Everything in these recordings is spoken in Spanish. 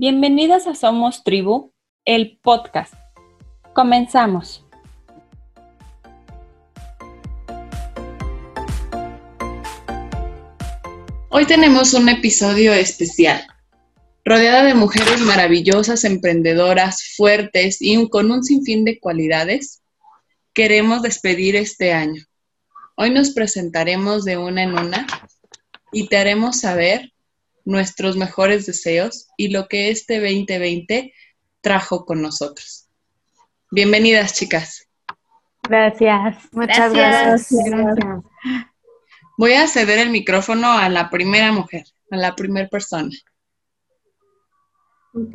Bienvenidas a Somos Tribu, el podcast. Comenzamos. Hoy tenemos un episodio especial, rodeada de mujeres maravillosas, emprendedoras, fuertes y con un sinfín de cualidades. Queremos despedir este año. Hoy nos presentaremos de una en una y te haremos saber nuestros mejores deseos y lo que este 2020 trajo con nosotros. Bienvenidas, chicas. Gracias. Muchas gracias. Voy a ceder el micrófono a la primera mujer, a la primera persona. Ok.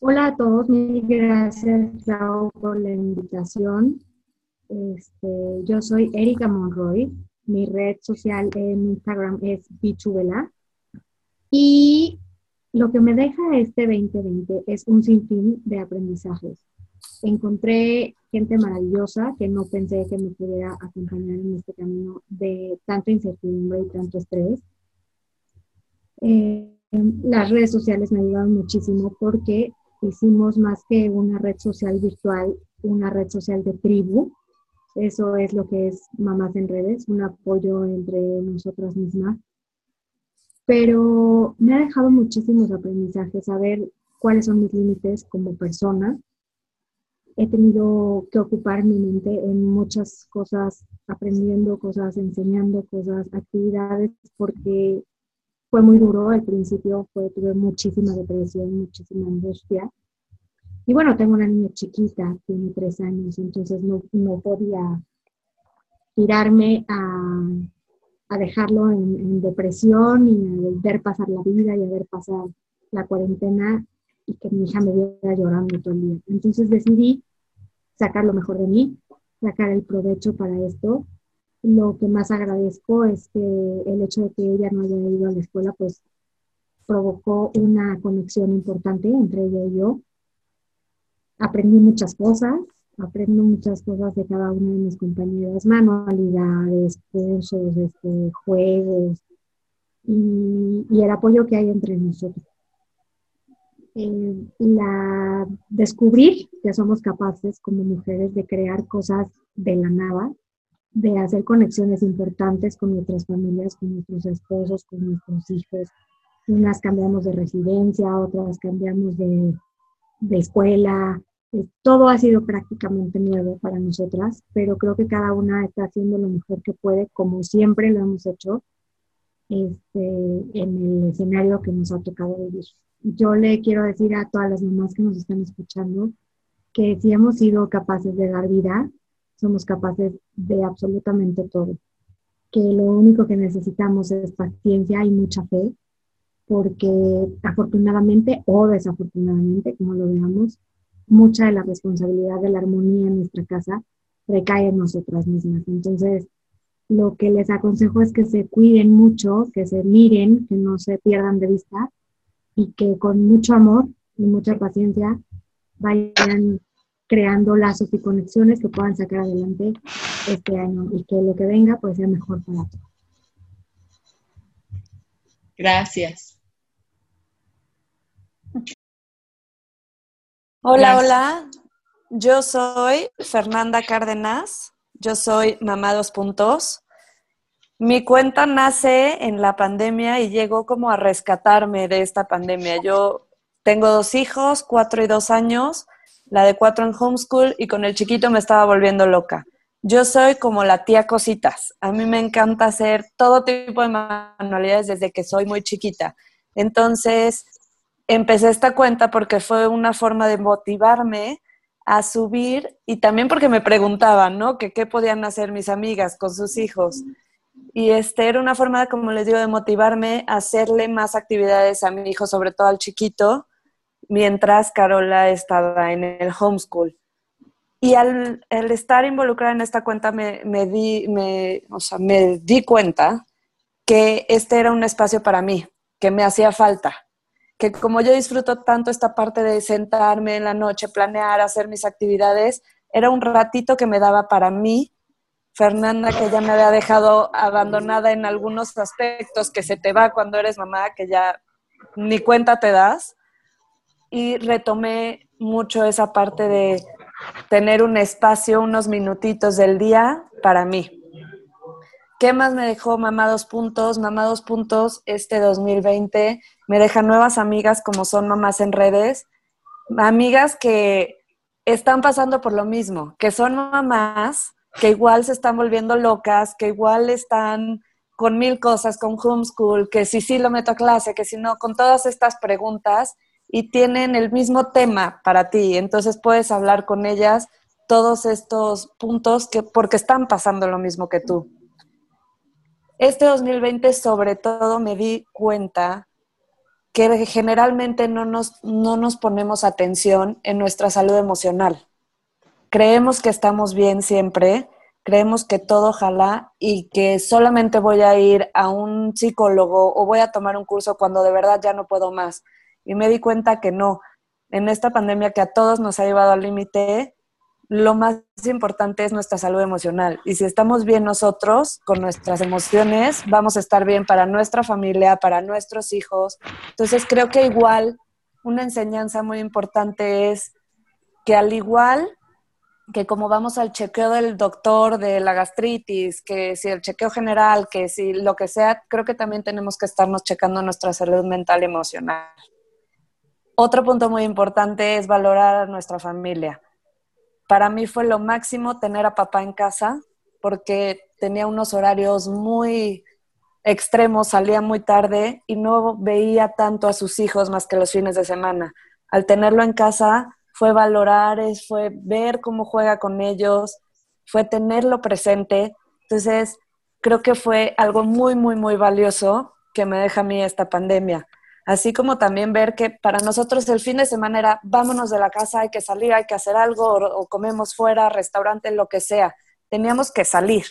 Hola a todos, mil gracias, Clau, por la invitación. Este, yo soy Erika Monroy, mi red social en Instagram es Bichubela. Y lo que me deja este 2020 es un sinfín de aprendizajes. Encontré gente maravillosa que no pensé que me pudiera acompañar en este camino de tanto incertidumbre y tanto estrés. Eh, las redes sociales me ayudaron muchísimo porque hicimos más que una red social virtual, una red social de tribu, eso es lo que es Mamás en Redes, un apoyo entre nosotras mismas. Pero me ha dejado muchísimos aprendizajes, saber cuáles son mis límites como persona. He tenido que ocupar mi mente en muchas cosas, aprendiendo cosas, enseñando cosas, actividades, porque fue muy duro al principio, fue, tuve muchísima depresión, muchísima angustia y bueno, tengo una niña chiquita, tiene tres años, entonces no, no podía tirarme a, a dejarlo en, depresión y a ver pasar la vida y a ver pasar la cuarentena y que mi hija me viera llorando todo el día. Entonces decidí sacar lo mejor de mí, sacar el provecho para esto. Lo que más agradezco es que el hecho de que ella no haya ido a la escuela, pues provocó una conexión importante entre ella y yo aprendí muchas cosas, aprendo muchas cosas de cada una de mis compañeras, manualidades, cursos, este, juegos y, el apoyo que hay entre nosotros. Eh, la, descubrir que somos capaces como mujeres de crear cosas de la nada, de hacer conexiones importantes con nuestras familias, con nuestros esposos, con nuestros hijos. Unas cambiamos de residencia, otras cambiamos de, de escuela, todo ha sido prácticamente nuevo para nosotras, pero creo que cada una está haciendo lo mejor que puede, como siempre lo hemos hecho este, en el escenario que nos ha tocado vivir. Yo le quiero decir a todas las mamás que nos están escuchando que si hemos sido capaces de dar vida, somos capaces de absolutamente todo. Que lo único que necesitamos es paciencia y mucha fe, porque afortunadamente o desafortunadamente, como lo veamos, mucha de la responsabilidad de la armonía en nuestra casa recae en nosotras mismas. Entonces, lo que les aconsejo es que se cuiden mucho, que se miren, que no se pierdan de vista y que con mucho amor y mucha paciencia vayan creando lazos y conexiones que puedan sacar adelante este año y que lo que venga pues sea mejor para todos. Gracias. Hola, hola. Yo soy Fernanda Cárdenas. Yo soy mamá dos puntos. Mi cuenta nace en la pandemia y llegó como a rescatarme de esta pandemia. Yo tengo dos hijos, cuatro y dos años, la de cuatro en homeschool y con el chiquito me estaba volviendo loca. Yo soy como la tía cositas. A mí me encanta hacer todo tipo de manualidades desde que soy muy chiquita. Entonces, empecé esta cuenta porque fue una forma de motivarme a subir y también porque me preguntaban, ¿no? Que qué podían hacer mis amigas con sus hijos. Y este era una forma, como les digo, de motivarme a hacerle más actividades a mi hijo, sobre todo al chiquito, mientras Carola estaba en el homeschool. Y al, estar involucrada en esta cuenta me, di, o sea, me di cuenta que este era un espacio para mí, que me hacía falta que como yo disfruto tanto esta parte de sentarme en la noche, planear, hacer mis actividades, era un ratito que me daba para mí. Fernanda, que ya me había dejado abandonada en algunos aspectos, que se te va cuando eres mamá, que ya ni cuenta te das. Y retomé mucho esa parte de tener un espacio, unos minutitos del día para mí. ¿Qué más me dejó Mamá Dos Puntos? Mamá Dos Puntos este 2020 me deja nuevas amigas como son mamás en redes, amigas que están pasando por lo mismo, que son mamás que igual se están volviendo locas, que igual están con mil cosas, con homeschool, que si sí lo meto a clase, que si no, con todas estas preguntas y tienen el mismo tema para ti. Entonces puedes hablar con ellas todos estos puntos que, porque están pasando lo mismo que tú. Este 2020 sobre todo me di cuenta que generalmente no nos, no nos ponemos atención en nuestra salud emocional. Creemos que estamos bien siempre, creemos que todo ojalá y que solamente voy a ir a un psicólogo o voy a tomar un curso cuando de verdad ya no puedo más. Y me di cuenta que no. En esta pandemia que a todos nos ha llevado al límite, lo más importante es nuestra salud emocional. Y si estamos bien nosotros con nuestras emociones, vamos a estar bien para nuestra familia, para nuestros hijos. Entonces creo que igual una enseñanza muy importante es que al igual que como vamos al chequeo del doctor de la gastritis, que si el chequeo general, que si lo que sea, creo que también tenemos que estarnos checando nuestra salud mental y emocional. Otro punto muy importante es valorar a nuestra familia para mí fue lo máximo tener a papá en casa porque tenía unos horarios muy extremos, salía muy tarde y no veía tanto a sus hijos más que los fines de semana. Al tenerlo en casa fue valorar, fue ver cómo juega con ellos, fue tenerlo presente. Entonces, creo que fue algo muy, muy, muy valioso que me deja a mí esta pandemia. Así como también ver que para nosotros el fin de semana era vámonos de la casa, hay que salir, hay que hacer algo, o, comemos fuera, restaurante, lo que sea. Teníamos que salir.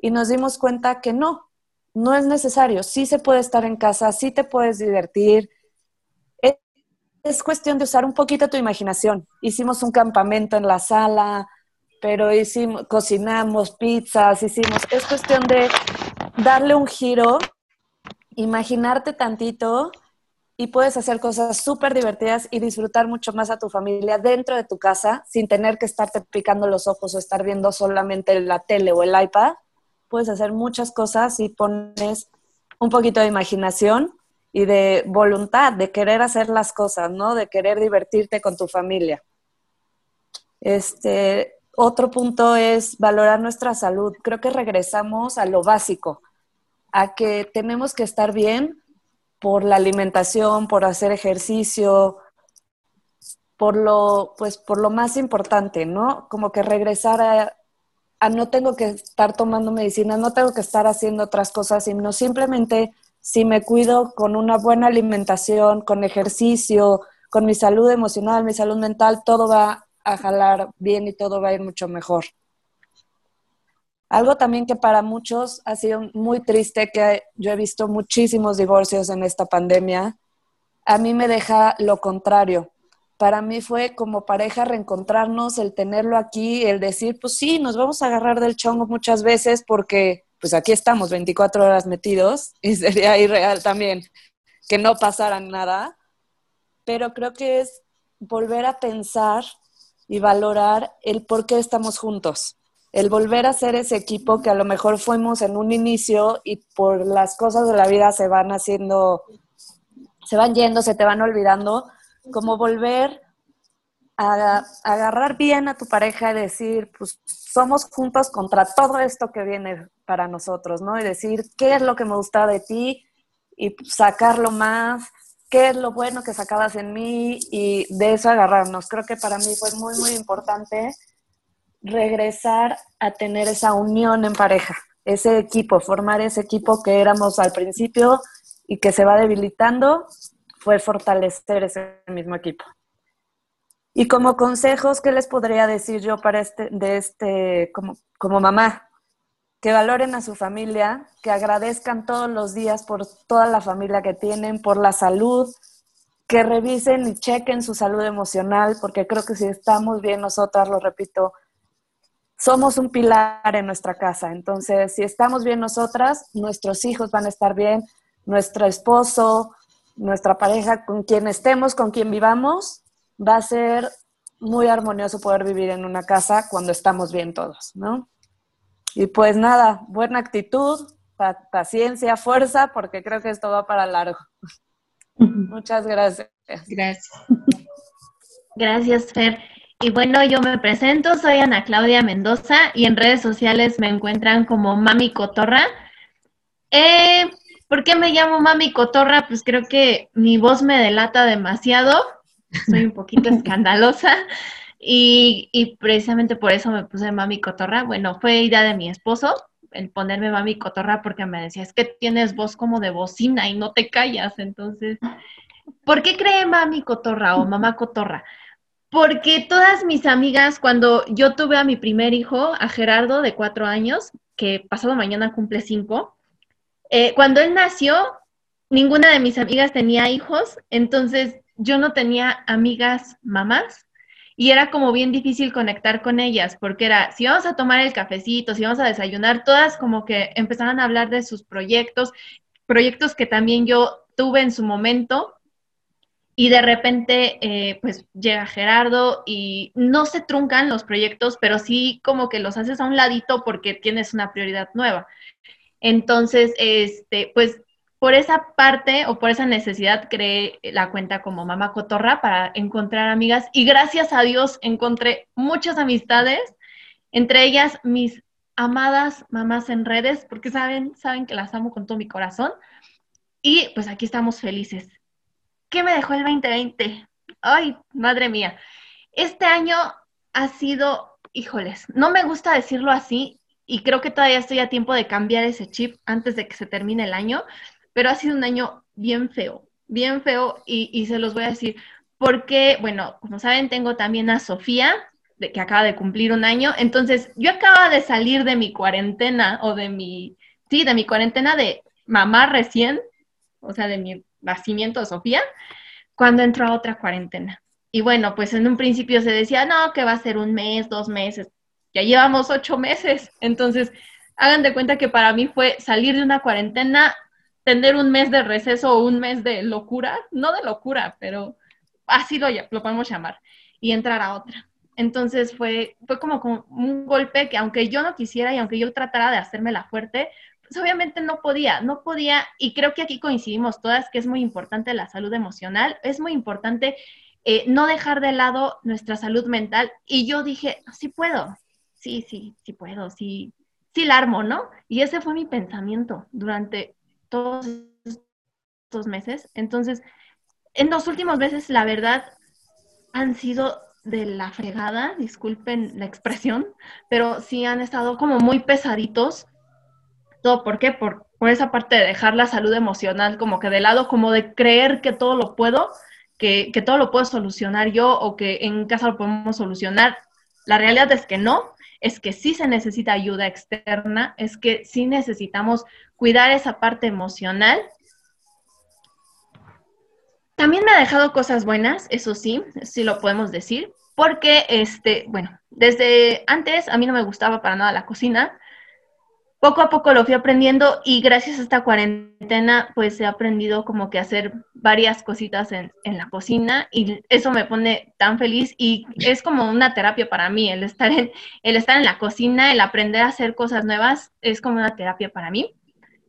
Y nos dimos cuenta que no, no es necesario. Sí se puede estar en casa, sí te puedes divertir. Es, es cuestión de usar un poquito tu imaginación. Hicimos un campamento en la sala, pero hicimos, cocinamos pizzas, hicimos. Es cuestión de darle un giro, imaginarte tantito y puedes hacer cosas súper divertidas y disfrutar mucho más a tu familia dentro de tu casa sin tener que estarte picando los ojos o estar viendo solamente la tele o el iPad. Puedes hacer muchas cosas si pones un poquito de imaginación y de voluntad, de querer hacer las cosas, ¿no? De querer divertirte con tu familia. Este, otro punto es valorar nuestra salud. Creo que regresamos a lo básico, a que tenemos que estar bien por la alimentación, por hacer ejercicio, por lo, pues, por lo más importante, ¿no? Como que regresar a, no tengo que estar tomando medicina, no tengo que estar haciendo otras cosas, sino simplemente si me cuido con una buena alimentación, con ejercicio, con mi salud emocional, mi salud mental, todo va a jalar bien y todo va a ir mucho mejor. Algo también que para muchos ha sido muy triste, que yo he visto muchísimos divorcios en esta pandemia, a mí me deja lo contrario. Para mí fue como pareja reencontrarnos, el tenerlo aquí, el decir, pues sí, nos vamos a agarrar del chongo muchas veces porque pues aquí estamos 24 horas metidos y sería irreal también que no pasara nada, pero creo que es volver a pensar y valorar el por qué estamos juntos el volver a ser ese equipo que a lo mejor fuimos en un inicio y por las cosas de la vida se van haciendo, se van yendo, se te van olvidando, como volver a, agarrar bien a tu pareja y decir, pues somos juntos contra todo esto que viene para nosotros, ¿no? Y decir, ¿qué es lo que me gusta de ti? Y sacarlo más, qué es lo bueno que sacabas en mí y de eso agarrarnos. Creo que para mí fue muy, muy importante regresar a tener esa unión en pareja, ese equipo, formar ese equipo que éramos al principio y que se va debilitando, fue fortalecer ese mismo equipo. Y como consejos, ¿qué les podría decir yo para este, de este, como, como mamá? Que valoren a su familia, que agradezcan todos los días por toda la familia que tienen, por la salud, que revisen y chequen su salud emocional, porque creo que si estamos bien nosotras, lo repito, somos un pilar en nuestra casa. Entonces, si estamos bien nosotras, nuestros hijos van a estar bien, nuestro esposo, nuestra pareja, con quien estemos, con quien vivamos, va a ser muy armonioso poder vivir en una casa cuando estamos bien todos, ¿no? Y pues nada, buena actitud, paciencia, fuerza, porque creo que esto va para largo. Muchas gracias. Gracias. Gracias, Fer. Y bueno, yo me presento, soy Ana Claudia Mendoza y en redes sociales me encuentran como Mami Cotorra. Eh, ¿Por qué me llamo Mami Cotorra? Pues creo que mi voz me delata demasiado, soy un poquito escandalosa y, y precisamente por eso me puse Mami Cotorra. Bueno, fue idea de mi esposo el ponerme Mami Cotorra porque me decía, es que tienes voz como de bocina y no te callas. Entonces, ¿por qué cree Mami Cotorra o Mamá Cotorra? Porque todas mis amigas, cuando yo tuve a mi primer hijo, a Gerardo, de cuatro años, que pasado mañana cumple cinco, eh, cuando él nació, ninguna de mis amigas tenía hijos, entonces yo no tenía amigas mamás y era como bien difícil conectar con ellas, porque era, si vamos a tomar el cafecito, si vamos a desayunar, todas como que empezaban a hablar de sus proyectos, proyectos que también yo tuve en su momento y de repente, eh, pues llega Gerardo y no se truncan los proyectos, pero sí como que los haces a un ladito porque tienes una prioridad nueva. Entonces, este, pues por esa parte o por esa necesidad creé la cuenta como Mamá Cotorra para encontrar amigas y gracias a Dios encontré muchas amistades, entre ellas mis amadas mamás en redes, porque saben, saben que las amo con todo mi corazón. Y pues aquí estamos felices. ¿Qué me dejó el 2020? Ay, madre mía. Este año ha sido, híjoles, no me gusta decirlo así y creo que todavía estoy a tiempo de cambiar ese chip antes de que se termine el año, pero ha sido un año bien feo, bien feo y, se los voy a decir porque, bueno, como saben, tengo también a Sofía, de, que acaba de cumplir un año, entonces yo acaba de salir de mi cuarentena o de mi, sí, de mi cuarentena de mamá recién, o sea, de mi nacimiento de Sofía, cuando entró a otra cuarentena. Y bueno, pues en un principio se decía, no, que va a ser un mes, dos meses. Ya llevamos ocho meses. Entonces, hagan de cuenta que para mí fue salir de una cuarentena, tener un mes de receso o un mes de locura, no de locura, pero así lo, lo podemos llamar, y entrar a otra. Entonces fue, fue como, como, un golpe que aunque yo no quisiera y aunque yo tratara de hacerme la fuerte, pues obviamente no podía, no podía, y creo que aquí coincidimos todas que es muy importante la salud emocional, es muy importante eh, no dejar de lado nuestra salud mental, y yo dije, sí puedo, sí, sí, sí puedo, sí, sí la armo, ¿no? Y ese fue mi pensamiento durante todos estos meses. Entonces, en los últimos meses, la verdad, han sido de la fregada, disculpen la expresión, pero sí han estado como muy pesaditos todo, ¿por qué? Por, esa parte de dejar la salud emocional como que de lado, como de creer que todo lo puedo, que, que todo lo puedo solucionar yo o que en casa lo podemos solucionar. La realidad es que no, es que sí se necesita ayuda externa, es que sí necesitamos cuidar esa parte emocional. También me ha dejado cosas buenas, eso sí, sí lo podemos decir, porque, este, bueno, desde antes a mí no me gustaba para nada la cocina, poco a poco lo fui aprendiendo y gracias a esta cuarentena pues he aprendido como que hacer varias cositas en, la cocina y eso me pone tan feliz y es como una terapia para mí, el estar en, el estar en la cocina, el aprender a hacer cosas nuevas es como una terapia para mí.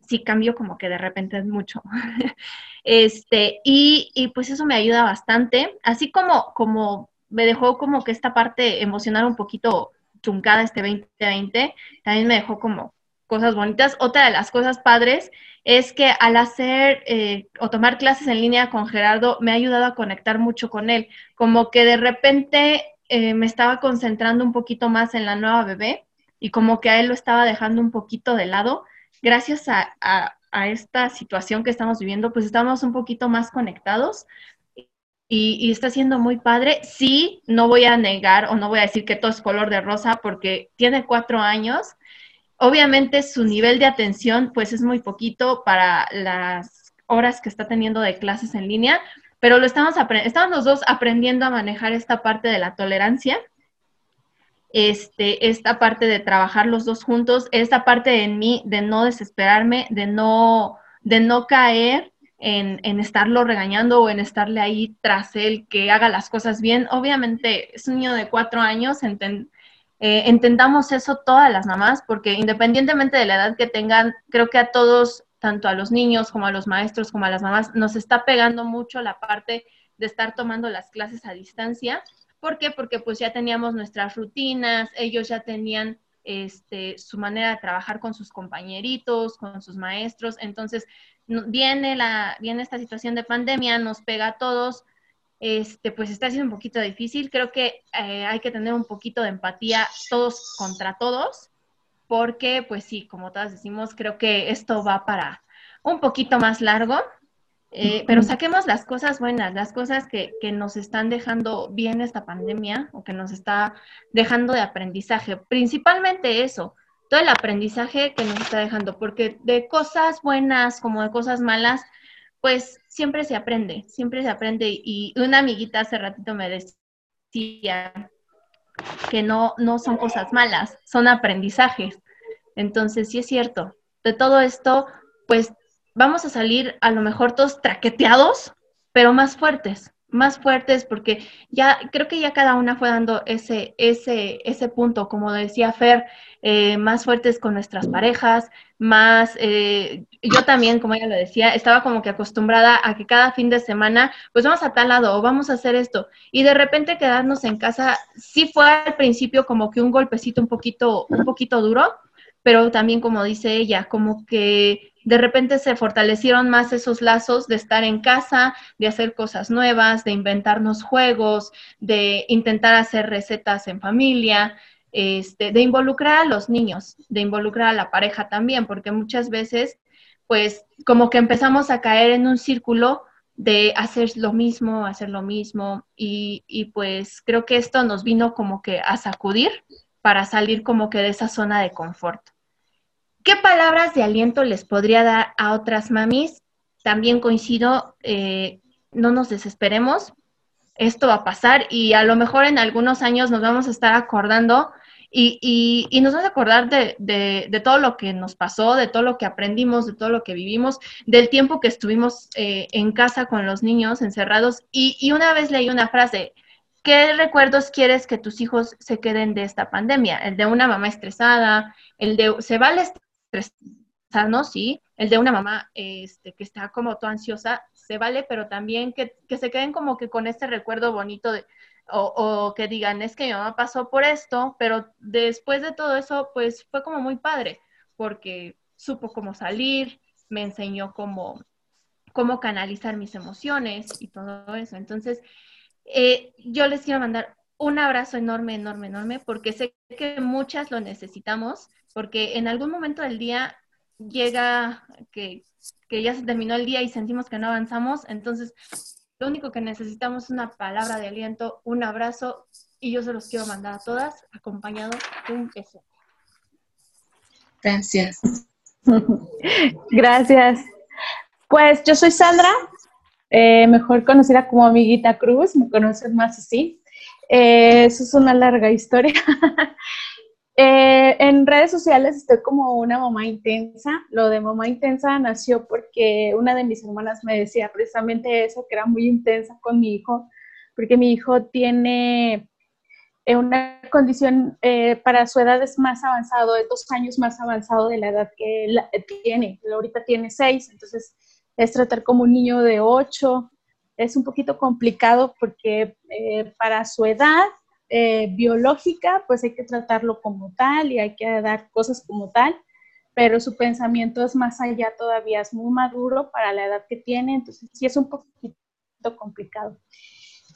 Sí cambio como que de repente es mucho. este, y, y pues eso me ayuda bastante, así como, como me dejó como que esta parte emocional un poquito truncada este 2020, también me dejó como cosas bonitas. Otra de las cosas padres es que al hacer eh, o tomar clases en línea con Gerardo me ha ayudado a conectar mucho con él, como que de repente eh, me estaba concentrando un poquito más en la nueva bebé y como que a él lo estaba dejando un poquito de lado. Gracias a, esta situación que estamos viviendo, pues estamos un poquito más conectados. Y, y, está siendo muy padre. Sí, no voy a negar o no voy a decir que todo es color de rosa porque tiene cuatro años Obviamente su nivel de atención pues es muy poquito para las horas que está teniendo de clases en línea, pero lo estamos estamos los dos aprendiendo a manejar esta parte de la tolerancia, este, esta parte de trabajar los dos juntos, esta parte en mí de no desesperarme, de no, de no caer en, en, estarlo regañando o en estarle ahí tras él que haga las cosas bien. Obviamente es un niño de cuatro años, eh, entendamos eso todas las mamás, porque independientemente de la edad que tengan, creo que a todos, tanto a los niños como a los maestros, como a las mamás, nos está pegando mucho la parte de estar tomando las clases a distancia. ¿Por qué? Porque pues ya teníamos nuestras rutinas, ellos ya tenían este, su manera de trabajar con sus compañeritos, con sus maestros. Entonces, viene, la, viene esta situación de pandemia, nos pega a todos, este, pues está siendo un poquito difícil. Creo que eh, hay que tener un poquito de empatía todos contra todos, porque pues sí, como todas decimos, creo que esto va para un poquito más largo. Eh, pero saquemos las cosas buenas, las cosas que, que, nos están dejando bien esta pandemia o que nos está dejando de aprendizaje. Principalmente eso, todo el aprendizaje que nos está dejando, porque de cosas buenas como de cosas malas, pues siempre se aprende, siempre se aprende. Y una amiguita hace ratito me decía que no, no son cosas malas, son aprendizajes. Entonces, sí es cierto. De todo esto, pues vamos a salir a lo mejor todos traqueteados, pero más fuertes, más fuertes porque ya creo que ya cada una fue dando ese, ese, ese punto, como decía Fer, eh, más fuertes con nuestras parejas, más, eh, yo también, como ella lo decía, estaba como que acostumbrada a que cada fin de semana, pues vamos a tal lado o vamos a hacer esto. Y de repente quedarnos en casa, sí fue al principio como que un golpecito un poquito, un poquito duro, pero también como dice ella, como que de repente se fortalecieron más esos lazos de estar en casa, de hacer cosas nuevas, de inventarnos juegos, de intentar hacer recetas en familia. Este, de involucrar a los niños, de involucrar a la pareja también, porque muchas veces, pues, como que empezamos a caer en un círculo de hacer lo mismo, hacer lo mismo, y, y pues creo que esto nos vino como que a sacudir para salir como que de esa zona de confort. ¿Qué palabras de aliento les podría dar a otras mamis? También coincido, eh, no nos desesperemos, esto va a pasar y a lo mejor en algunos años nos vamos a estar acordando y, y, nos vamos a acordar de, todo lo que nos pasó, de todo lo que aprendimos, de todo lo que vivimos, del tiempo que estuvimos eh, en casa con los niños encerrados. Y, y, una vez leí una frase, ¿qué recuerdos quieres que tus hijos se queden de esta pandemia? El de una mamá estresada, el de se vale estresarnos, sí, el de una mamá este, que está como toda ansiosa, se vale, pero también que, que se queden como que con este recuerdo bonito o, que digan, es que mi mamá pasó por esto, pero después de todo eso, pues fue como muy padre, porque supo cómo salir, me enseñó cómo, cómo canalizar mis emociones y todo eso. Entonces, eh, yo les quiero mandar un abrazo enorme, enorme, enorme, porque sé que muchas lo necesitamos, porque en algún momento del día llega que, que ya se terminó el día y sentimos que no avanzamos, entonces lo único que necesitamos es una palabra de aliento, un abrazo y yo se los quiero mandar a todas acompañado de un beso. Gracias. Gracias. Pues yo soy Sandra, eh, mejor conocida como Amiguita Cruz, me conocen más así. Eh, eso es una larga historia. Eh, en redes sociales estoy como una mamá intensa. Lo de mamá intensa nació porque una de mis hermanas me decía precisamente eso, que era muy intensa con mi hijo, porque mi hijo tiene eh, una condición eh, para su edad es más avanzado, de dos años más avanzado de la edad que él tiene. Ahorita tiene seis, entonces es tratar como un niño de ocho. Es un poquito complicado porque para su edad eh, biológica, pues hay que tratarlo como tal y hay que dar cosas como tal, pero su pensamiento es más allá todavía, es muy maduro para la edad que tiene, entonces sí es un poquito complicado.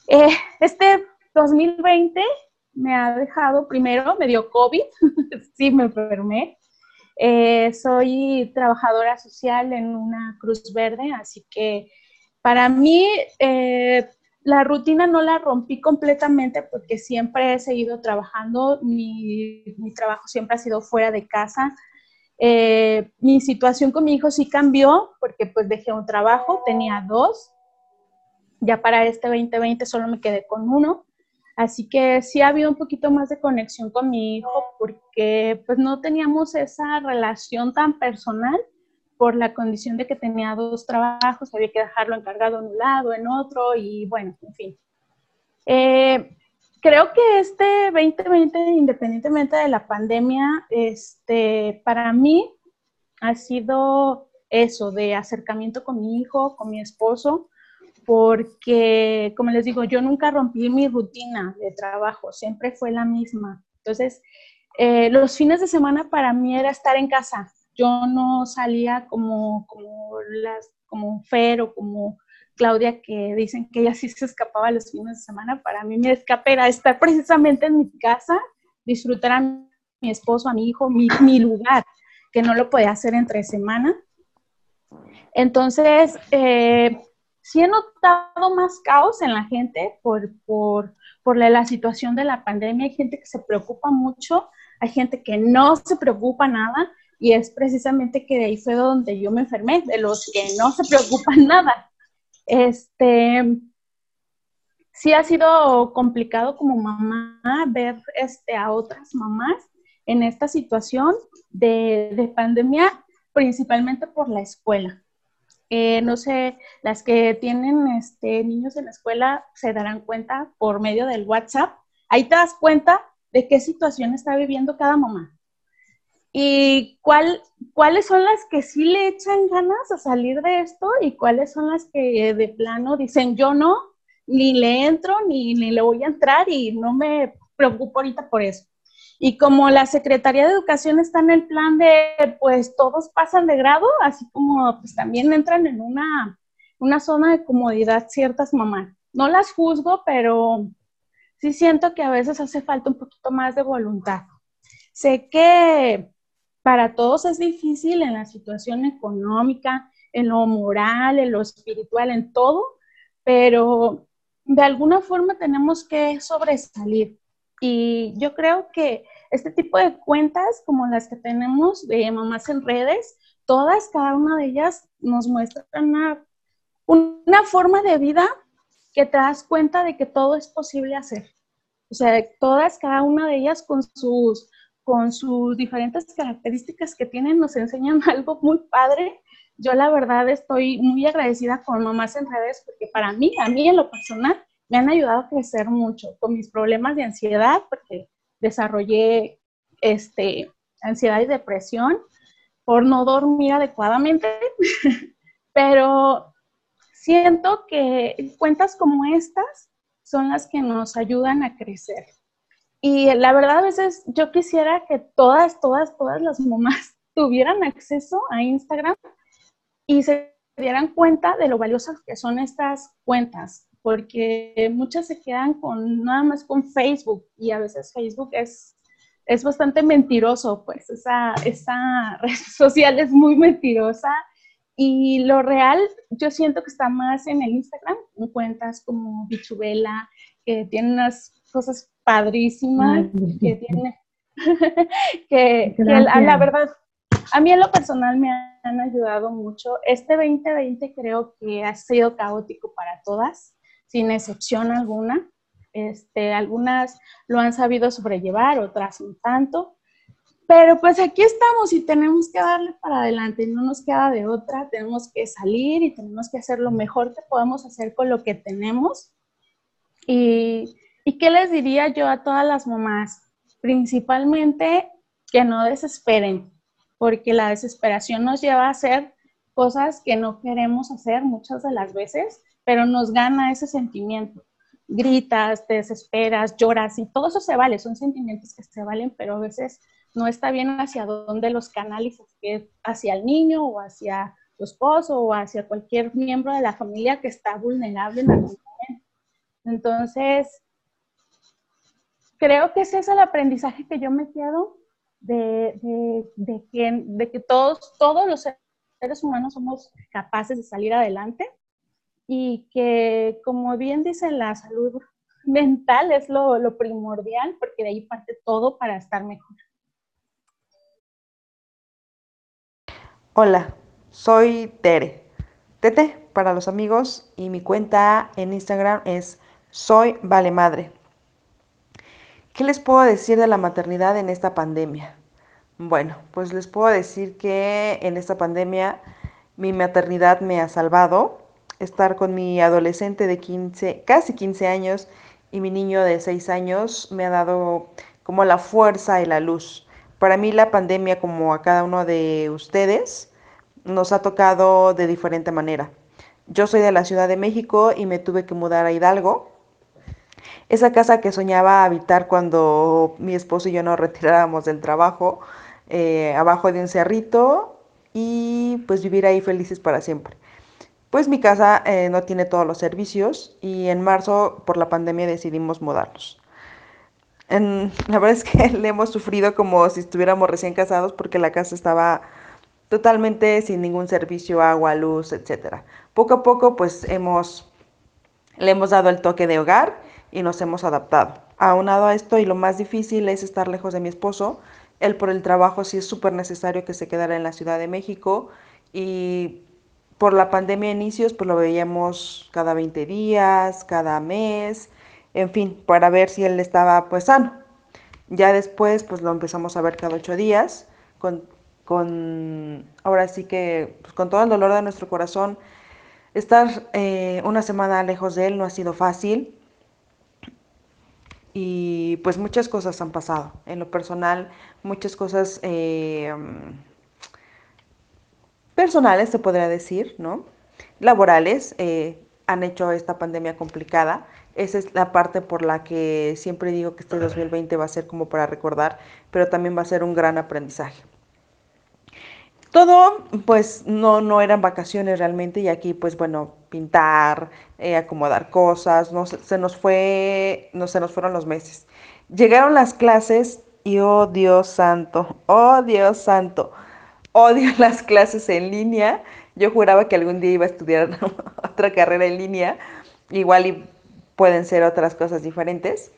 Eh, este 2020 me ha dejado, primero me dio COVID, sí me enfermé. Eh, soy trabajadora social en una Cruz Verde, así que para mí la rutina no la rompí completamente porque siempre he seguido trabajando, mi, trabajo siempre ha sido fuera de casa. Eh, mi situación con mi hijo sí cambió porque pues dejé un trabajo, tenía dos, ya para este 2020 solo me quedé con uno, así que sí ha habido un poquito más de conexión con mi hijo porque pues no teníamos esa relación tan personal por la condición de que tenía dos trabajos, había que dejarlo encargado en un lado, en otro, y bueno, en fin. Eh, creo que este 2020, independientemente de la pandemia, este, para mí ha sido eso, de acercamiento con mi hijo, con mi esposo, porque, como les digo, yo nunca rompí mi rutina de trabajo, siempre fue la misma. Entonces, eh, los fines de semana para mí era estar en casa, yo no salía como, como, las, como Fer o como Claudia, que dicen que ella sí se escapaba los fines de semana. Para mí mi escape era estar precisamente en mi casa, disfrutar a mi esposo, a mi hijo, mi, mi lugar, que no lo podía hacer entre semana. Entonces, eh, sí he notado más caos en la gente por, por, por la, la, situación de la pandemia. Hay gente que se preocupa mucho, hay gente que no se preocupa nada y es precisamente que de ahí fue donde yo me enfermé, de los que no se preocupan nada. Este, sí ha sido complicado como mamá ver este, a otras mamás en esta situación de, de pandemia, principalmente por la escuela. Eh, no sé, las que tienen este, niños en la escuela se darán cuenta por medio del WhatsApp. Ahí te das cuenta de qué situación está viviendo cada mamá y cuál, cuáles son las que sí le echan ganas a salir de esto y cuáles son las que de plano dicen yo no, ni le entro, ni, ni le voy a entrar y no me preocupo ahorita por eso. Y como la Secretaría de Educación está en el plan de, pues todos pasan de grado, así como pues también entran en una, una zona de comodidad ciertas mamás. No las juzgo, pero sí siento que a veces hace falta un poquito más de voluntad. Sé que para todos es difícil en la situación económica, en lo moral, en lo espiritual, en todo, pero de alguna forma tenemos que sobresalir. Y yo creo que este tipo de cuentas como las que tenemos de mamás en redes, todas, cada una de ellas nos muestran una, una forma de vida que te das cuenta de que todo es posible hacer. O sea, todas, cada una de ellas con sus con sus diferentes características que tienen, nos enseñan algo muy padre. Yo la verdad estoy muy agradecida con Mamás en Redes porque para mí, a mí en lo personal, me han ayudado a crecer mucho con mis problemas de ansiedad porque desarrollé este, ansiedad y depresión por no dormir adecuadamente, pero siento que cuentas como estas son las que nos ayudan a crecer. Y la verdad, a veces yo quisiera que todas, todas, todas las mamás tuvieran acceso a Instagram y se dieran cuenta de lo valiosas que son estas cuentas, porque muchas se quedan con nada más con Facebook y a veces Facebook es, es bastante mentiroso, pues esa, esa red social es muy mentirosa. Y lo real yo siento que está más en el Instagram, en cuentas como Bichubela, que tienen unas cosas padrísimas que tiene, que, la, verdad, a mí en lo personal me han ayudado mucho. Este 2020 creo que ha sido caótico para todas, sin excepción alguna. Este, algunas lo han sabido sobrellevar, otras un tanto. Pero pues aquí estamos y tenemos que darle para adelante, no nos queda de otra, tenemos que salir y tenemos que hacer lo mejor que podemos hacer con lo que tenemos. Y ¿Y qué les diría yo a todas las mamás? Principalmente que no desesperen, porque la desesperación nos lleva a hacer cosas que no queremos hacer muchas de las veces, pero nos gana ese sentimiento. Gritas, te desesperas, lloras y todo eso se vale, son sentimientos que se valen, pero a veces no está bien hacia dónde los canalizas, que hacia el niño o hacia tu esposo o hacia cualquier miembro de la familia que está vulnerable en algún momento. Entonces, creo que ese es el aprendizaje que yo me quedo de, que, todos, todos los seres humanos somos capaces de salir adelante y que, como bien dice, la salud mental es lo, lo primordial porque de ahí parte todo para estar mejor. Hola, soy Tere. Tete para los amigos y mi cuenta en Instagram es soy vale madre. ¿Qué les puedo decir de la maternidad en esta pandemia? Bueno, pues les puedo decir que en esta pandemia mi maternidad me ha salvado. Estar con mi adolescente de 15, casi 15 años y mi niño de 6 años me ha dado como la fuerza y la luz. Para mí la pandemia, como a cada uno de ustedes, nos ha tocado de diferente manera. Yo soy de la Ciudad de México y me tuve que mudar a Hidalgo. Esa casa que soñaba habitar cuando mi esposo y yo nos retirábamos del trabajo, eh, abajo de un cerrito y pues vivir ahí felices para siempre. Pues mi casa eh, no tiene todos los servicios y en marzo por la pandemia decidimos mudarnos. En, la verdad es que le hemos sufrido como si estuviéramos recién casados porque la casa estaba totalmente sin ningún servicio, agua, luz, etc. Poco a poco pues le hemos dado el toque de hogar y nos hemos adaptado. Aunado a esto y lo más difícil es estar lejos de mi esposo. Él por el trabajo sí es súper necesario que se quedara en la Ciudad de México y por la pandemia inicios, pues lo veíamos cada 20 días, cada mes, en fin, para ver si él estaba pues sano. Ya después, pues lo empezamos a ver cada ocho días, con, con ahora sí que, pues, con todo el dolor de nuestro corazón. Estar eh, una semana lejos de él no ha sido fácil y pues muchas cosas han pasado. En lo personal, muchas cosas... Eh, personales, se podría decir, ¿no? Laborales, eh, han hecho esta pandemia complicada. Esa es la parte por la que siempre digo que este 2020 va a ser como para recordar, pero también va a ser un gran aprendizaje. Todo, pues, no, no eran vacaciones realmente y aquí, pues, bueno, pintar, eh, acomodar cosas, no, se nos fue, no se nos fueron los meses. Llegaron las clases y, oh Dios santo, oh Dios santo, odio las clases en línea. Yo juraba que algún día iba a estudiar otra carrera en línea. Igual y pueden ser otras cosas diferentes.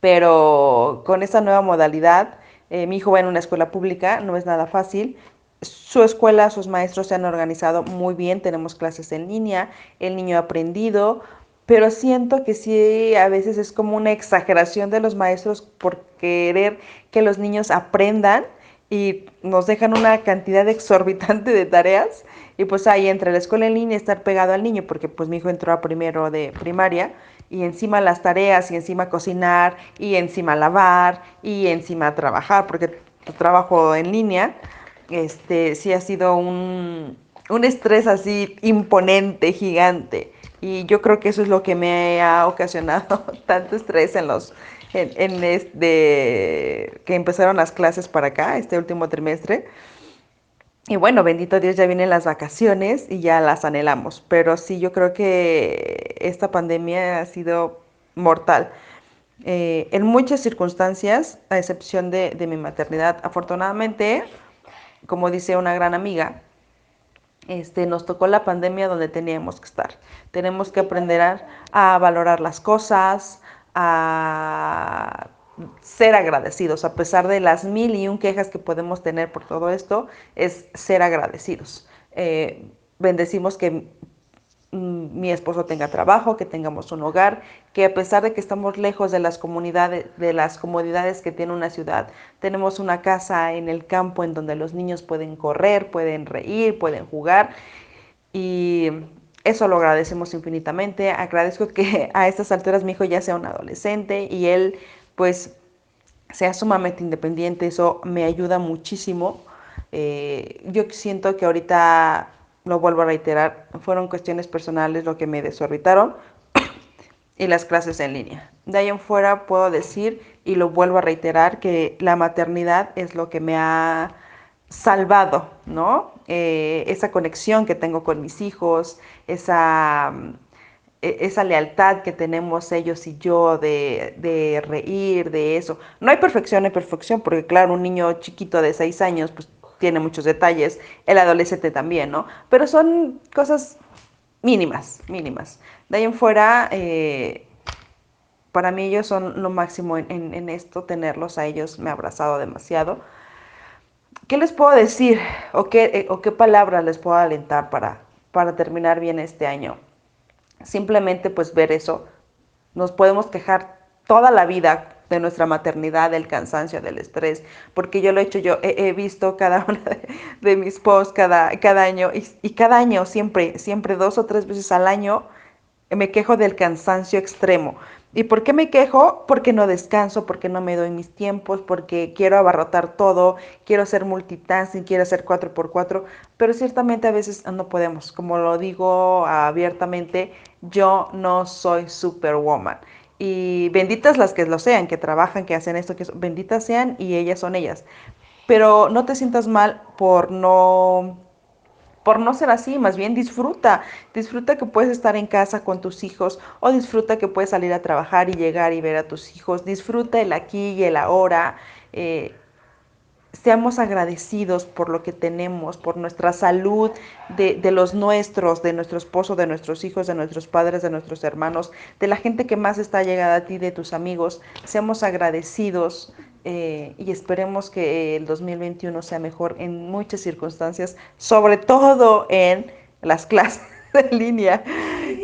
Pero con esta nueva modalidad, eh, mi hijo va en una escuela pública, no es nada fácil. Su escuela, sus maestros se han organizado muy bien, tenemos clases en línea, el niño ha aprendido, pero siento que sí, a veces es como una exageración de los maestros por querer que los niños aprendan y nos dejan una cantidad exorbitante de tareas y pues ahí entre la escuela en línea estar pegado al niño porque pues mi hijo entró a primero de primaria y encima las tareas y encima cocinar y encima lavar y encima trabajar porque trabajo en línea este sí ha sido un, un estrés así imponente gigante y yo creo que eso es lo que me ha ocasionado tanto estrés en los en, este, que empezaron las clases para acá, este último trimestre. Y bueno, bendito Dios, ya vienen las vacaciones y ya las anhelamos. Pero sí, yo creo que esta pandemia ha sido mortal. Eh, en muchas circunstancias, a excepción de, de, mi maternidad, afortunadamente, como dice una gran amiga, este, nos tocó la pandemia donde teníamos que estar. Tenemos que aprender a, valorar las cosas, a ser agradecidos, a pesar de las mil y un quejas que podemos tener por todo esto, es ser agradecidos. Eh, bendecimos que mi esposo tenga trabajo, que tengamos un hogar, que a pesar de que estamos lejos de las comunidades, de las comodidades que tiene una ciudad, tenemos una casa en el campo en donde los niños pueden correr, pueden reír, pueden jugar y eso lo agradecemos infinitamente. Agradezco que a estas alturas mi hijo ya sea un adolescente y él pues sea sumamente independiente. Eso me ayuda muchísimo. Eh, yo siento que ahorita, lo vuelvo a reiterar, fueron cuestiones personales lo que me desorbitaron y las clases en línea. De ahí en fuera puedo decir, y lo vuelvo a reiterar, que la maternidad es lo que me ha salvado, ¿no? Eh, esa conexión que tengo con mis hijos, esa, e, esa lealtad que tenemos ellos y yo de, reír, de eso. No hay perfección, hay perfección, porque claro, un niño chiquito de seis años, pues tiene muchos detalles, el adolescente también, ¿no? Pero son cosas mínimas, mínimas. De ahí en fuera, eh, para mí ellos son lo máximo en, esto, tenerlos a ellos me ha abrazado demasiado ¿Qué les puedo decir o qué, eh, o qué palabras les puedo alentar para, para terminar bien este año? Simplemente pues ver eso. Nos podemos quejar toda la vida de nuestra maternidad, del cansancio, del estrés, porque yo lo he hecho, yo he, visto cada una de, mis posts cada, cada año y, cada año siempre, siempre dos o tres veces al año me quejo del cansancio extremo. ¿Y por qué me quejo? Porque no descanso, porque no me doy mis tiempos, porque quiero abarrotar todo, quiero hacer multitasking, quiero hacer 4x4, pero ciertamente a veces no podemos. Como lo digo abiertamente, yo no soy superwoman. Y benditas las que lo sean, que trabajan, que hacen esto, que benditas sean y ellas son ellas. Pero no te sientas mal por no por no ser así, más bien disfruta, disfruta que puedes estar en casa con tus hijos o disfruta que puedes salir a trabajar y llegar y ver a tus hijos, disfruta el aquí y el ahora. Eh, seamos agradecidos por lo que tenemos, por nuestra salud, de, de, los nuestros, de nuestro esposo, de nuestros hijos, de nuestros padres, de nuestros hermanos, de la gente que más está llegada a ti, de tus amigos. Seamos agradecidos eh, y esperemos que el 2021 sea mejor en muchas circunstancias, sobre todo en las clases en línea.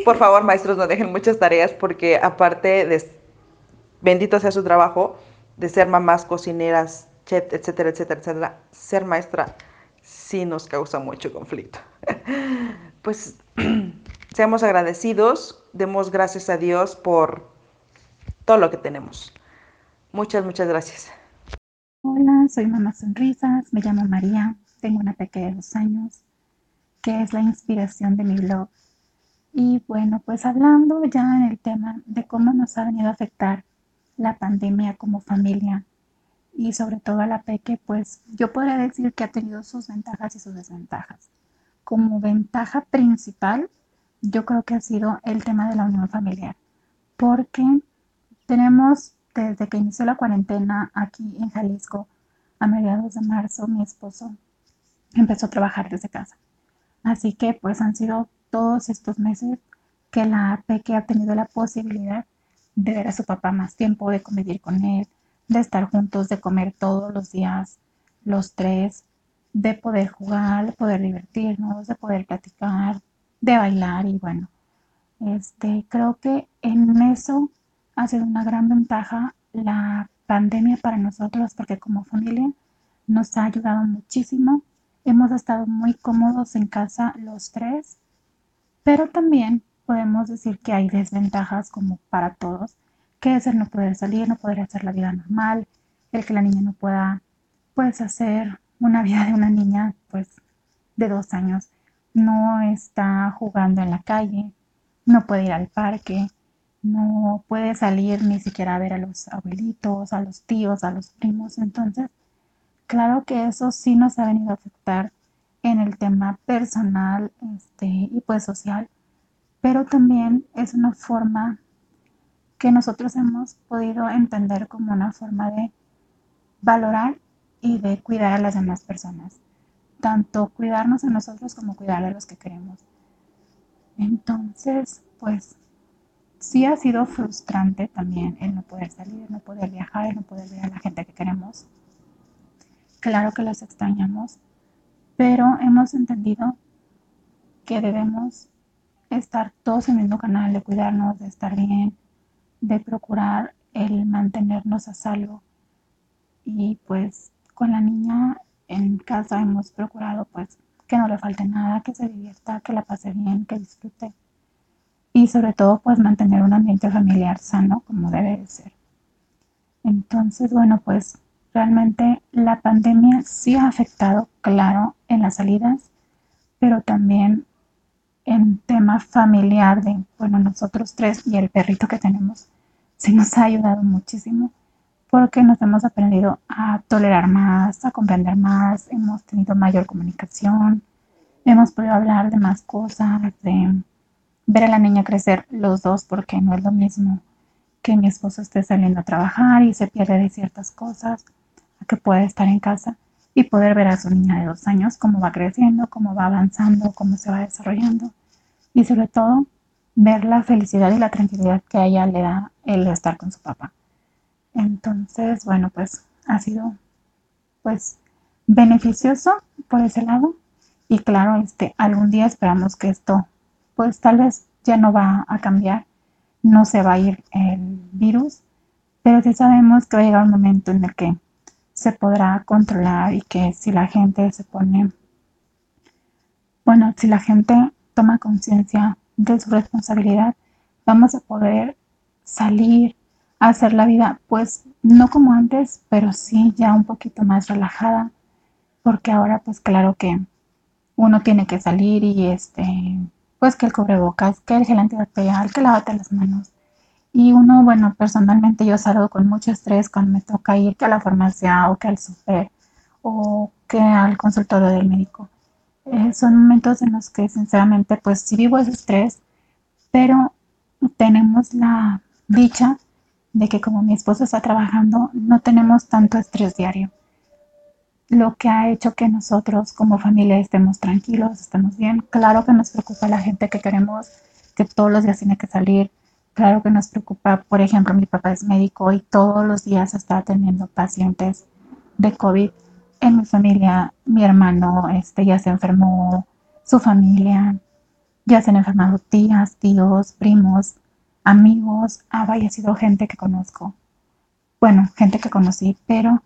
Por favor, maestros, no dejen muchas tareas porque aparte de, bendito sea su trabajo, de ser mamás, cocineras, etcétera, etcétera, etcétera, ser maestra sí nos causa mucho conflicto. Pues seamos agradecidos, demos gracias a Dios por todo lo que tenemos. Muchas, muchas gracias. Hola, soy Mamá Sonrisas, me llamo María, tengo una pequeña de dos años, que es la inspiración de mi blog. Y bueno, pues hablando ya en el tema de cómo nos ha venido a afectar la pandemia como familia y sobre todo a la peque, pues yo podría decir que ha tenido sus ventajas y sus desventajas. Como ventaja principal, yo creo que ha sido el tema de la unión familiar, porque tenemos desde que inició la cuarentena aquí en Jalisco, a mediados de marzo, mi esposo empezó a trabajar desde casa. Así que pues han sido todos estos meses que la Peque ha tenido la posibilidad de ver a su papá más tiempo, de convivir con él, de estar juntos, de comer todos los días, los tres, de poder jugar, de poder divertirnos, de poder platicar, de bailar y bueno, este, creo que en eso ha sido una gran ventaja la pandemia para nosotros porque como familia nos ha ayudado muchísimo. Hemos estado muy cómodos en casa los tres, pero también podemos decir que hay desventajas como para todos, que es el no poder salir, no poder hacer la vida normal, el que la niña no pueda pues hacer una vida de una niña pues de dos años, no está jugando en la calle, no puede ir al parque, no puede salir ni siquiera a ver a los abuelitos, a los tíos, a los primos. Entonces, claro que eso sí nos ha venido a afectar en el tema personal este, y pues social, pero también es una forma que nosotros hemos podido entender como una forma de valorar y de cuidar a las demás personas, tanto cuidarnos a nosotros como cuidar a los que queremos. Entonces, pues sí ha sido frustrante también el no poder salir, el no poder viajar, el no poder ver a la gente que queremos. Claro que los extrañamos, pero hemos entendido que debemos estar todos en el mismo canal, de cuidarnos, de estar bien, de procurar el mantenernos a salvo. Y pues con la niña en casa hemos procurado pues que no le falte nada, que se divierta, que la pase bien, que disfrute y sobre todo pues mantener un ambiente familiar sano como debe de ser. Entonces, bueno, pues realmente la pandemia sí ha afectado, claro, en las salidas, pero también en tema familiar de, bueno, nosotros tres y el perrito que tenemos, sí nos ha ayudado muchísimo porque nos hemos aprendido a tolerar más, a comprender más, hemos tenido mayor comunicación, hemos podido hablar de más cosas, de ver a la niña crecer los dos porque no es lo mismo que mi esposo esté saliendo a trabajar y se pierde de ciertas cosas, a que pueda estar en casa y poder ver a su niña de dos años cómo va creciendo, cómo va avanzando, cómo se va desarrollando y sobre todo ver la felicidad y la tranquilidad que a ella le da el estar con su papá. Entonces, bueno, pues ha sido pues beneficioso por ese lado y claro, este algún día esperamos que esto pues tal vez ya no va a cambiar, no se va a ir el virus, pero sí sabemos que va a llegar un momento en el que se podrá controlar y que si la gente se pone, bueno, si la gente toma conciencia de su responsabilidad, vamos a poder salir a hacer la vida, pues no como antes, pero sí ya un poquito más relajada, porque ahora pues claro que uno tiene que salir y este, pues que el cubrebocas, que el gel antibacterial, que lavate las manos. Y uno, bueno, personalmente yo salgo con mucho estrés cuando me toca ir que a la farmacia o que al super o que al consultorio del médico. Eh, son momentos en los que sinceramente pues sí vivo ese estrés, pero tenemos la dicha de que como mi esposo está trabajando, no tenemos tanto estrés diario lo que ha hecho que nosotros como familia estemos tranquilos, estemos bien. Claro que nos preocupa la gente que queremos, que todos los días tiene que salir. Claro que nos preocupa, por ejemplo, mi papá es médico y todos los días está atendiendo pacientes de COVID. En mi familia, mi hermano este, ya se enfermó, su familia, ya se han enfermado tías, tíos, primos, amigos. Ha fallecido gente que conozco. Bueno, gente que conocí, pero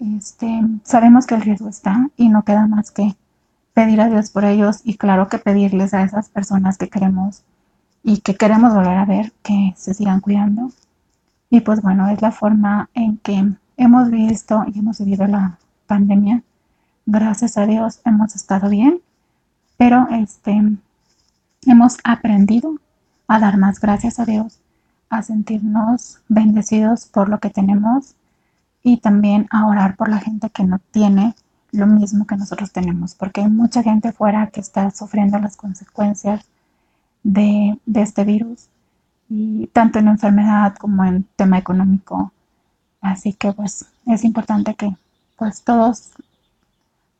este, sabemos que el riesgo está y no queda más que pedir a Dios por ellos y claro que pedirles a esas personas que queremos y que queremos volver a ver que se sigan cuidando. Y pues bueno, es la forma en que hemos visto y hemos vivido la pandemia. Gracias a Dios hemos estado bien, pero este, hemos aprendido a dar más gracias a Dios, a sentirnos bendecidos por lo que tenemos y también a orar por la gente que no tiene lo mismo que nosotros tenemos, porque hay mucha gente fuera que está sufriendo las consecuencias de, este virus, y tanto en enfermedad como en tema económico. Así que pues es importante que pues todos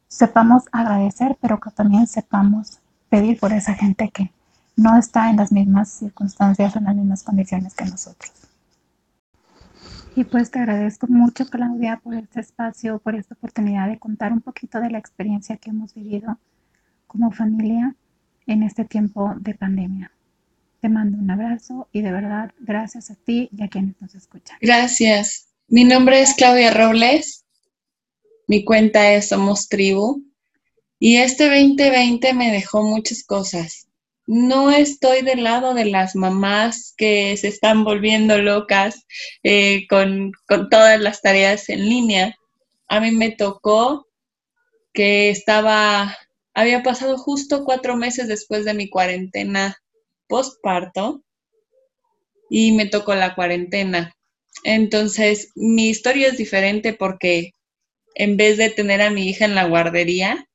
sepamos agradecer, pero que también sepamos pedir por esa gente que no está en las mismas circunstancias en las mismas condiciones que nosotros. Y pues te agradezco mucho, Claudia, por este espacio, por esta oportunidad de contar un poquito de la experiencia que hemos vivido como familia en este tiempo de pandemia. Te mando un abrazo y de verdad gracias a ti y a quienes nos escuchan. Gracias. Mi nombre es Claudia Robles. Mi cuenta es Somos Tribu. Y este 2020 me dejó muchas cosas no estoy del lado de las mamás que se están volviendo locas eh, con, todas las tareas en línea. A mí me tocó que estaba, había pasado justo cuatro meses después de mi cuarentena postparto y me tocó la cuarentena. Entonces, mi historia es diferente porque en vez de tener a mi hija en la guardería,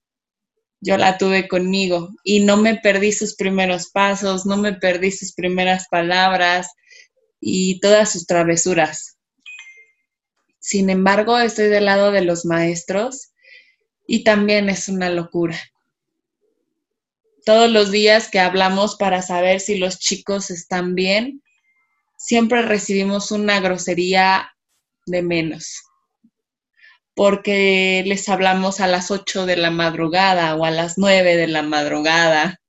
yo la tuve conmigo y no me perdí sus primeros pasos, no me perdí sus primeras palabras y todas sus travesuras. Sin embargo, estoy del lado de los maestros y también es una locura. Todos los días que hablamos para saber si los chicos están bien, siempre recibimos una grosería de menos porque les hablamos a las 8 de la madrugada o a las 9 de la madrugada,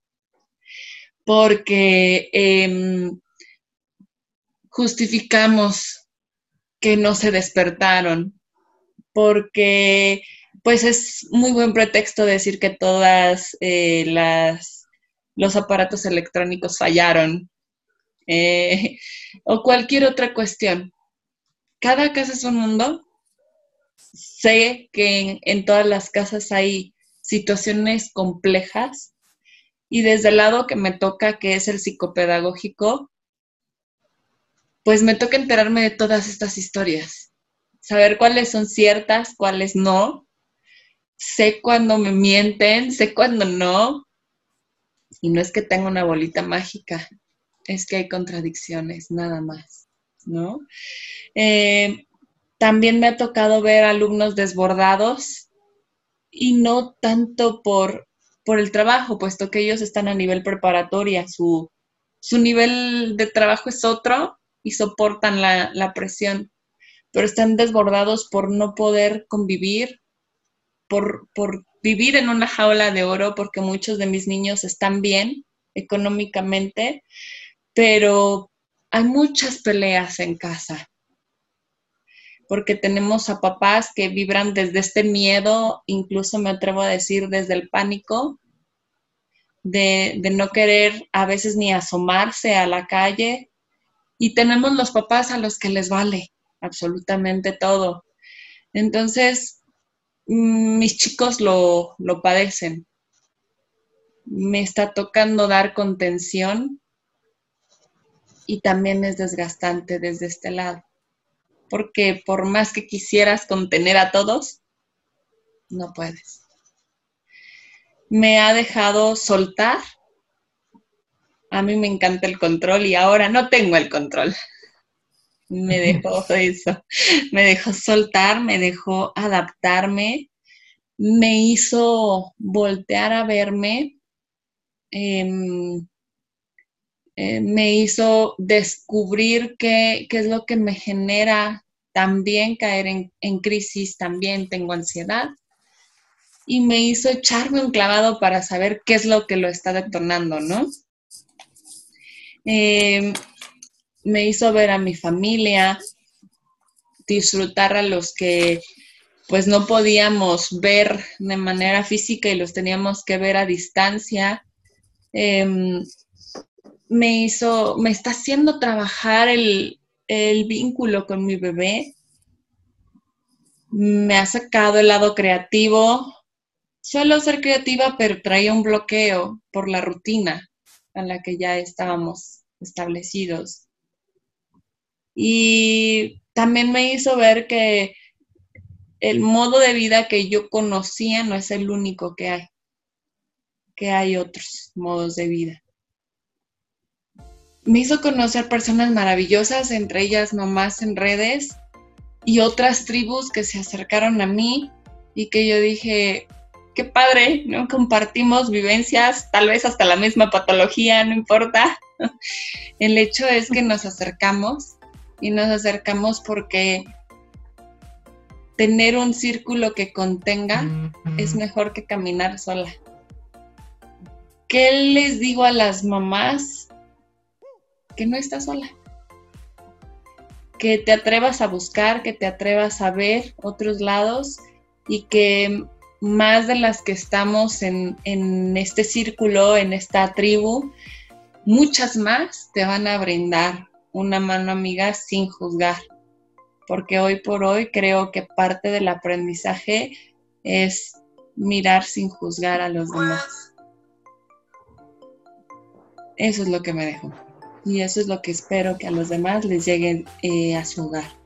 porque em, justificamos que no se despertaron, porque pues es muy buen pretexto decir que todas eh, las los aparatos electrónicos fallaron. Eh, o cualquier otra cuestión. Cada casa es un mundo sé que en, todas las casas hay situaciones complejas y desde el lado que me toca, que es el psicopedagógico, pues me toca enterarme de todas estas historias, saber cuáles son ciertas, cuáles no. Sé cuándo me mienten, sé cuándo no. Y no es que tenga una bolita mágica, es que hay contradicciones, nada más, ¿no? Eh, también me ha tocado ver alumnos desbordados y no tanto por, por el trabajo, puesto que ellos están a nivel preparatoria, su, su nivel de trabajo es otro y soportan la, la presión, pero están desbordados por no poder convivir, por, por vivir en una jaula de oro, porque muchos de mis niños están bien económicamente, pero hay muchas peleas en casa porque tenemos a papás que vibran desde este miedo, incluso me atrevo a decir desde el pánico, de, no querer a veces ni asomarse a la calle. Y tenemos los papás a los que les vale absolutamente todo. Entonces, mm, mis chicos lo padecen. Me está tocando dar contención y también es desgastante desde este lado, porque por más que quisieras contener a todos, no puedes. Me ha dejado soltar. A mí me encanta el control y ahora no tengo el control me dejó eso, me dejó soltar, me dejó adaptarme, me hizo voltear a verme, em, eh, me hizo descubrir qué, es lo que me genera también caer en, crisis, también tengo ansiedad. Y me hizo echarme un clavado para saber qué es lo que lo está detonando, ¿no? Em, me hizo ver a mi familia, disfrutar a los que pues no podíamos ver de manera física y los teníamos que ver a distancia. Em, me hizo, me está haciendo trabajar el, el vínculo con mi bebé. Me ha sacado el lado creativo. Suelo ser creativa, pero traía un bloqueo por la rutina a la que ya estábamos establecidos y también me hizo ver que el modo de vida que yo conocía no es el único que hay, que hay otros modos de vida. Me hizo conocer personas maravillosas, entre ellas mamás en redes y otras tribus que se acercaron a mí y que yo dije, qué padre, ¿no? Compartimos vivencias, tal vez hasta la misma patología, no importa. El hecho es que nos acercamos y nos acercamos porque tener un círculo que contenga es mejor que caminar sola. ¿Qué les digo a las mamás? Que no estás sola. Que te atrevas a buscar, que te atrevas a ver otros lados y que más de las que estamos en, en este círculo, en esta tribu, muchas más te van a brindar una mano amiga sin juzgar, porque hoy por hoy creo que parte del aprendizaje es mirar sin juzgar a los demás. Eso es lo que me dejo. Y eso es lo que espero que a los demás les llegue eh, a su hogar.